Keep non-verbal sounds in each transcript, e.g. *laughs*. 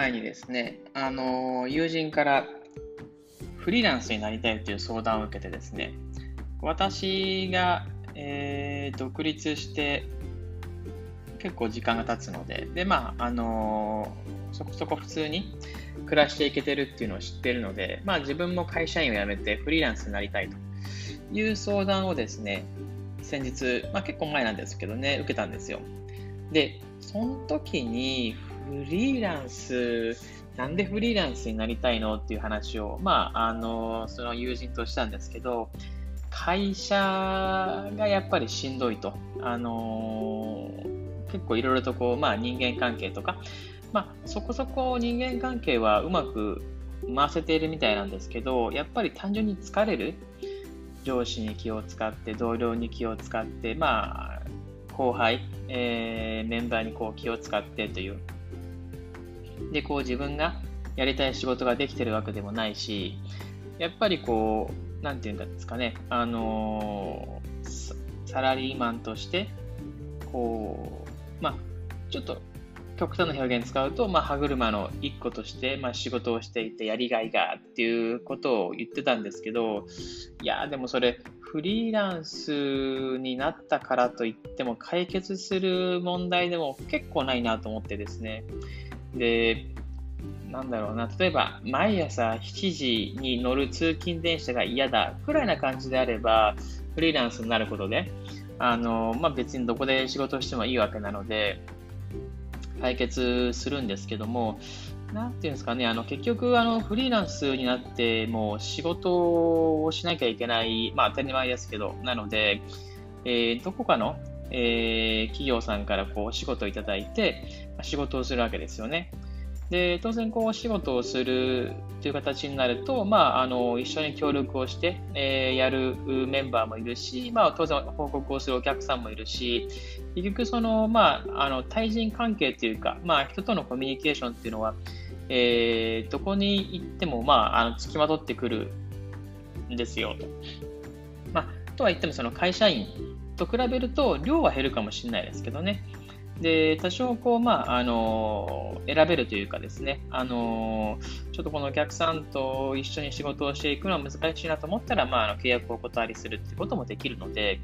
前にですね、あの友人からフリーランスになりたいという相談を受けてですね、私が、えー、独立して結構時間が経つので、で、まあ、あのそこそこ普通に暮らしていけてるっていうのを知ってるので、まあ自分も会社員を辞めてフリーランスになりたいという相談をですね、先日、まあ結構前なんですけどね、受けたんですよ。で、その時にフリーランス、なんでフリーランスになりたいのっていう話を、まあ、あの、その友人としたんですけど、会社がやっぱりしんどいと。あの結構いろいろとこう、まあ人間関係とか、まあそこそこ人間関係はうまく回せているみたいなんですけど、やっぱり単純に疲れる。上司に気を使って、同僚に気を使って、まあ、後輩、えー、メンバーにこう気を使ってというで、こう自分がやりたい仕事ができてるわけでもないし、やっぱりこう、なんていうんですかね、あのー、サラリーマンとして、こう、まあ、ちょっと極端な表現使うと、まあ、歯車の一個として、まあ、仕事をしていてやりがいがっていうことを言ってたんですけど、いや、でもそれ、フリーランスになったからといっても解決する問題でも結構ないなと思ってですね。で、なんだろうな、例えば毎朝7時に乗る通勤電車が嫌だくらいな感じであれば、フリーランスになることで、あのまあ、別にどこで仕事してもいいわけなので、解決するんですけども、なんていうんですかね、あの結局あの、フリーランスになっても仕事をしなきゃいけない、まあ、当たり前ですけど、なので、えー、どこかの、えー、企業さんからこうお仕事をいただいて、仕事をするわけですよね。で、当然、こう、お仕事をするという形になると、まあ、あの、一緒に協力をして、えー、やるメンバーもいるし、まあ、当然、報告をするお客さんもいるし、結局、その、まあ、あの、対人関係というか、まあ、人とのコミュニケーションっていうのは、えー、どこに行っても、まあ、あの、付きまとってくるんですよ、と。まあ、とは言っても、その会社員と比べると、量は減るかもしれないですけどね。で、多少こう、まあ、あの、選べるというかですね、あの、ちょっとこのお客さんと一緒に仕事をしていくのは難しいなと思ったら、まあ、あの契約をお断りするっていうこともできるので、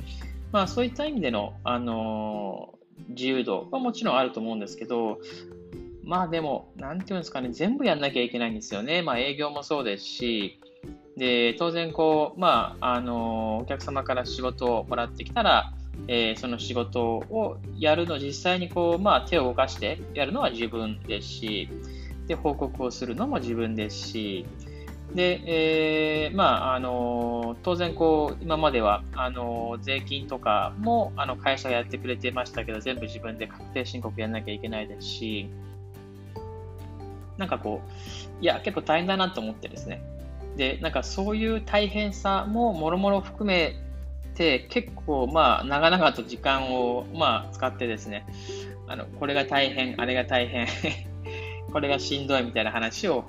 まあ、そういった意味での、あの、自由度はもちろんあると思うんですけど、まあでも、なんていうんですかね、全部やんなきゃいけないんですよね。まあ営業もそうですし、で、当然こう、まあ、あの、お客様から仕事をもらってきたら、えー、その仕事をやるの、実際にこう、まあ、手を動かしてやるのは自分ですし、で、報告をするのも自分ですし、で、えー、まあ、あの、当然こう、今までは、あの、税金とかも、あの、会社がやってくれてましたけど、全部自分で確定申告やんなきゃいけないですし、なんかこう、いや、結構大変だなと思ってですね。で、なんかそういう大変さももろもろ含めて結構まあ長々と時間をまあ使ってですねあのこれが大変あれが大変 *laughs* これがしんどいみたいな話を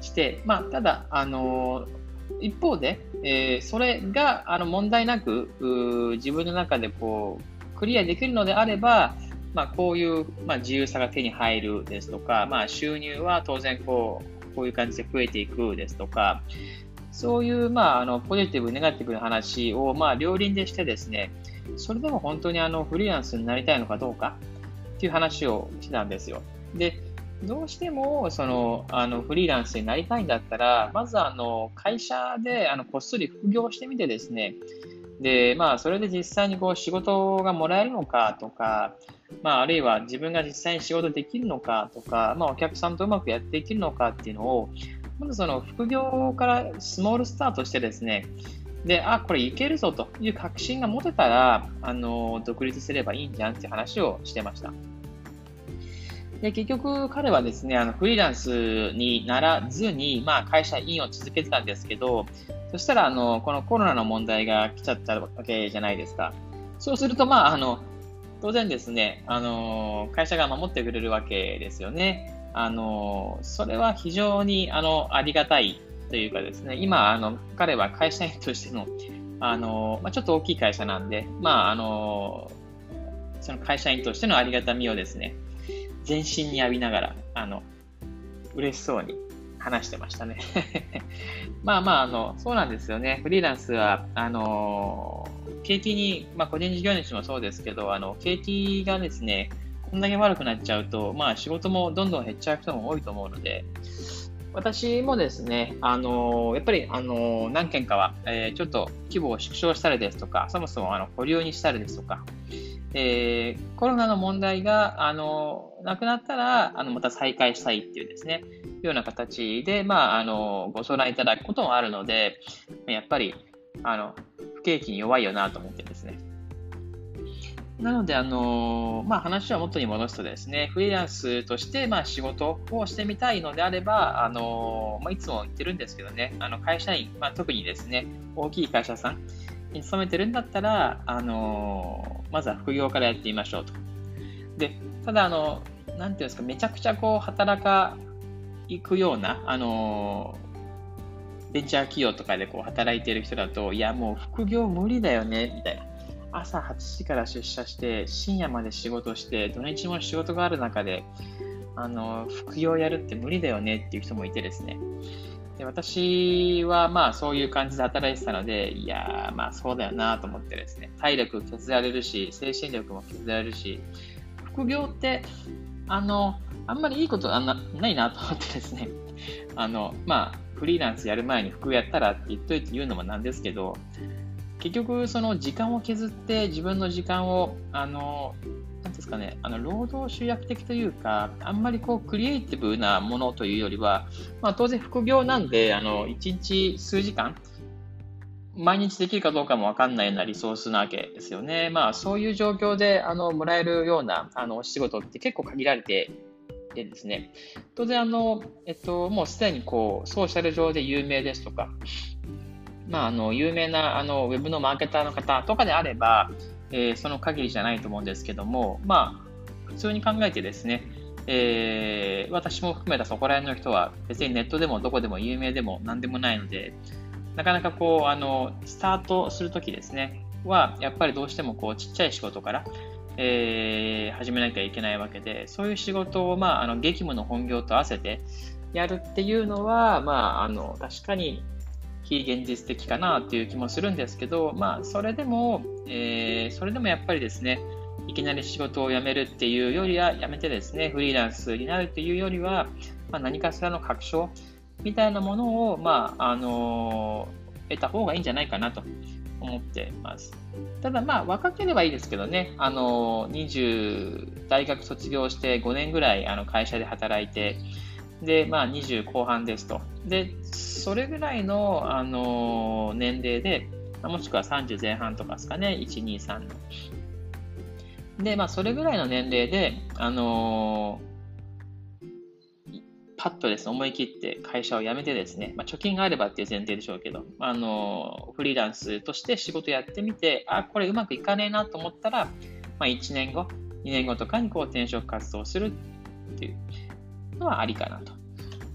してまあただあの一方で、え、それがあの問題なく自分の中でこうクリアできるのであればまあ、こういう、まあ、自由さが手に入るですとか、まあ、収入は当然こうこういう感じで増えていくですとか、そういう、まあ、あのポジティブ、ネガティブな話を、まあ、両輪でしてですね、それでも本当にあのフリーランスになりたいのかどうかっていう話をしたんですよ。で、どうしてもそのあのフリーランスになりたいんだったら、まずあの会社であのこっそり副業してみてですね、で、まあ、それで実際にこう仕事がもらえるのかとか、まあ、あるいは自分が実際に仕事できるのかとか、まあ、お客さんとうまくやっていけるのかっていうのを、まずその副業からスモールスタートしてですね、で、あ、これいけるぞという確信が持てたら、あの、独立すればいいんじゃんって話をしてました。で、結局彼はですね、あの、フリーランスにならずに、まあ、会社員を続けてたんですけど、そしたら、あの、このコロナの問題が来ちゃったわけじゃないですか。そうすると、まあ、あの、当然ですね、あの、会社が守ってくれるわけですよね。あの、それは非常に、あの、ありがたいというかですね、今、あの、彼は会社員としての、あの、まあ、ちょっと大きい会社なんで、まあ、あの、その会社員としてのありがたみをですね、全身に浴びながら、あの、嬉しそうに話してましたね *laughs* まあまあ、あの、そうなんですよね。フリーランスは、あの、景気に、まあ個人事業主もそうですけど、あの、景気がですね、こんだけ悪くなっちゃうと、まあ仕事もどんどん減っちゃう人も多いと思うので、私もですね、あのやっぱり、あの何件かは、えー、ちょっと規模を縮小したりですとか、そもそもあの保留にしたりですとか、えー、コロナの問題が、あのなくなったら、あのまた再開したいっていうですね、ような形で、まあ、あのご相談いただくこともあるので、やっぱり、あの不景気に弱いよなと思ってですね、なので、あのまあ、話は元に戻すとですね、フリーランスとして、まあ、仕事をしてみたいのであれば、あのまあ、いつも言ってるんですけどね、あの会社員、まあ、特にですね、大きい会社さんに勤めてるんだったら、あのまずは副業からやってみましょうと。で、ただ、あの、なんていうんですか、めちゃくちゃこう、働か、行くような、あのベンチャー企業とかでこう働いてる人だと、いや、もう副業無理だよね、みたいな。朝8時から出社して深夜まで仕事して土日も仕事がある中であの副業やるって無理だよねっていう人もいてですね。で私はまあそういう感じで働いてたのでいやまあそうだよなと思ってですね。体力削られるし精神力も削られるし副業ってあのあんまりいいことあんなないなと思ってですね。あのまあフリーランスやる前に副業やったらって言っといて言うのもなんですけど結局、その時間を削って自分の時間を、あの、なんですかね、あの労働集約的というか、あんまりこうクリエイティブなものというよりは、まあ、当然副業なんで、あの1日数時間、毎日できるかどうかも分かんないようなリソースなわけですよね。まあ、そういう状況であのもらえるようなあのお仕事って結構限られてでですね、当然あの、えっと、もうすでにこうソーシャル上で有名ですとか、まあ、あの有名なあのウェブのマーケターの方とかであれば、えー、その限りじゃないと思うんですけども、まあ、普通に考えてですね、えー、私も含めたそこら辺の人は別にネットでもどこでも有名でも何でもないので、なかなかこう、あの、スタートするときですね、は、やっぱりどうしてもこう、ちっちゃい仕事から、えー、始めなきゃいけないわけで、そういう仕事を、まあ、あの、激務の本業と合わせてやるっていうのは、まあ、あの、確かに非現実的かなっていう気もするんですけど、まあ、それでも、えー、それでもやっぱりですね、いきなり仕事を辞めるっていうよりは、辞めてですね、フリーランスになるっていうよりは、まあ、何かしらの確証みたいなものを、まあ、あのー、得た方がいいんじゃないかなと思ってます。ただまあ若ければいいですけどね、あの20大学卒業して5年ぐらいあの会社で働いて、で、まあ、20後半ですと。で、それぐらいの、あの年齢で、もしくは30前半とかですかね、1、2、3の。で、まあ、それぐらいの年齢で、あのパッとですね、思い切って会社を辞めてですね、まあ、貯金があればっていう前提でしょうけど、あのフリーランスとして仕事やってみて、あ、これうまくいかねえなと思ったら、まあ、1年後、2年後とかにこう転職活動するっていう。のはありかなと。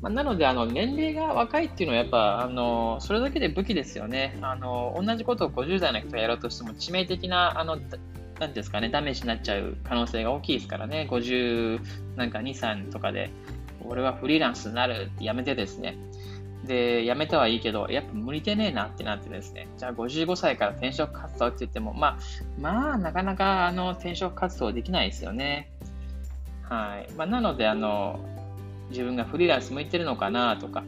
まあ、なので、あの年齢が若いっていうのはやっぱあのそれだけで武器ですよね。あの同じことを50代の人がやろうとしても致命的なあのなんですかね、ダメージになっちゃう可能性が大きいですからね、50なんか2、3とかで、俺はフリーランスになるってやめてですね、で、やめたはいいけど、やっぱ無理でねえなってなってですね、じゃあ55歳から転職活動って言っても、まあ、まあ、なかなかあの転職活動できないですよね。はい。まあ、なので、あの、自分がフリーランス向いてるのかなとか、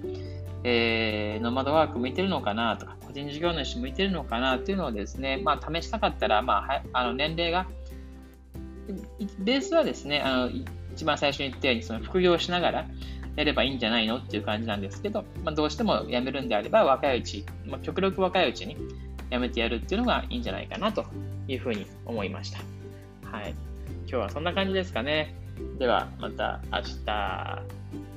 えー、ノマドワーク向いてるのかなとか、個人事業主向いてるのかなっていうのをですね、まあ、試したかったら、まあ、あの年齢が、ベースはですね、あの一番最初に言ったように、その副業しながらやればいいんじゃないのっていう感じなんですけど、まあ、どうしても辞めるんであれば、若いうち、まあ、極力若いうちに辞めてやるっていうのがいいんじゃないかなというふうに思いました。はい。今日はそんな感じですかね。ではまた明日。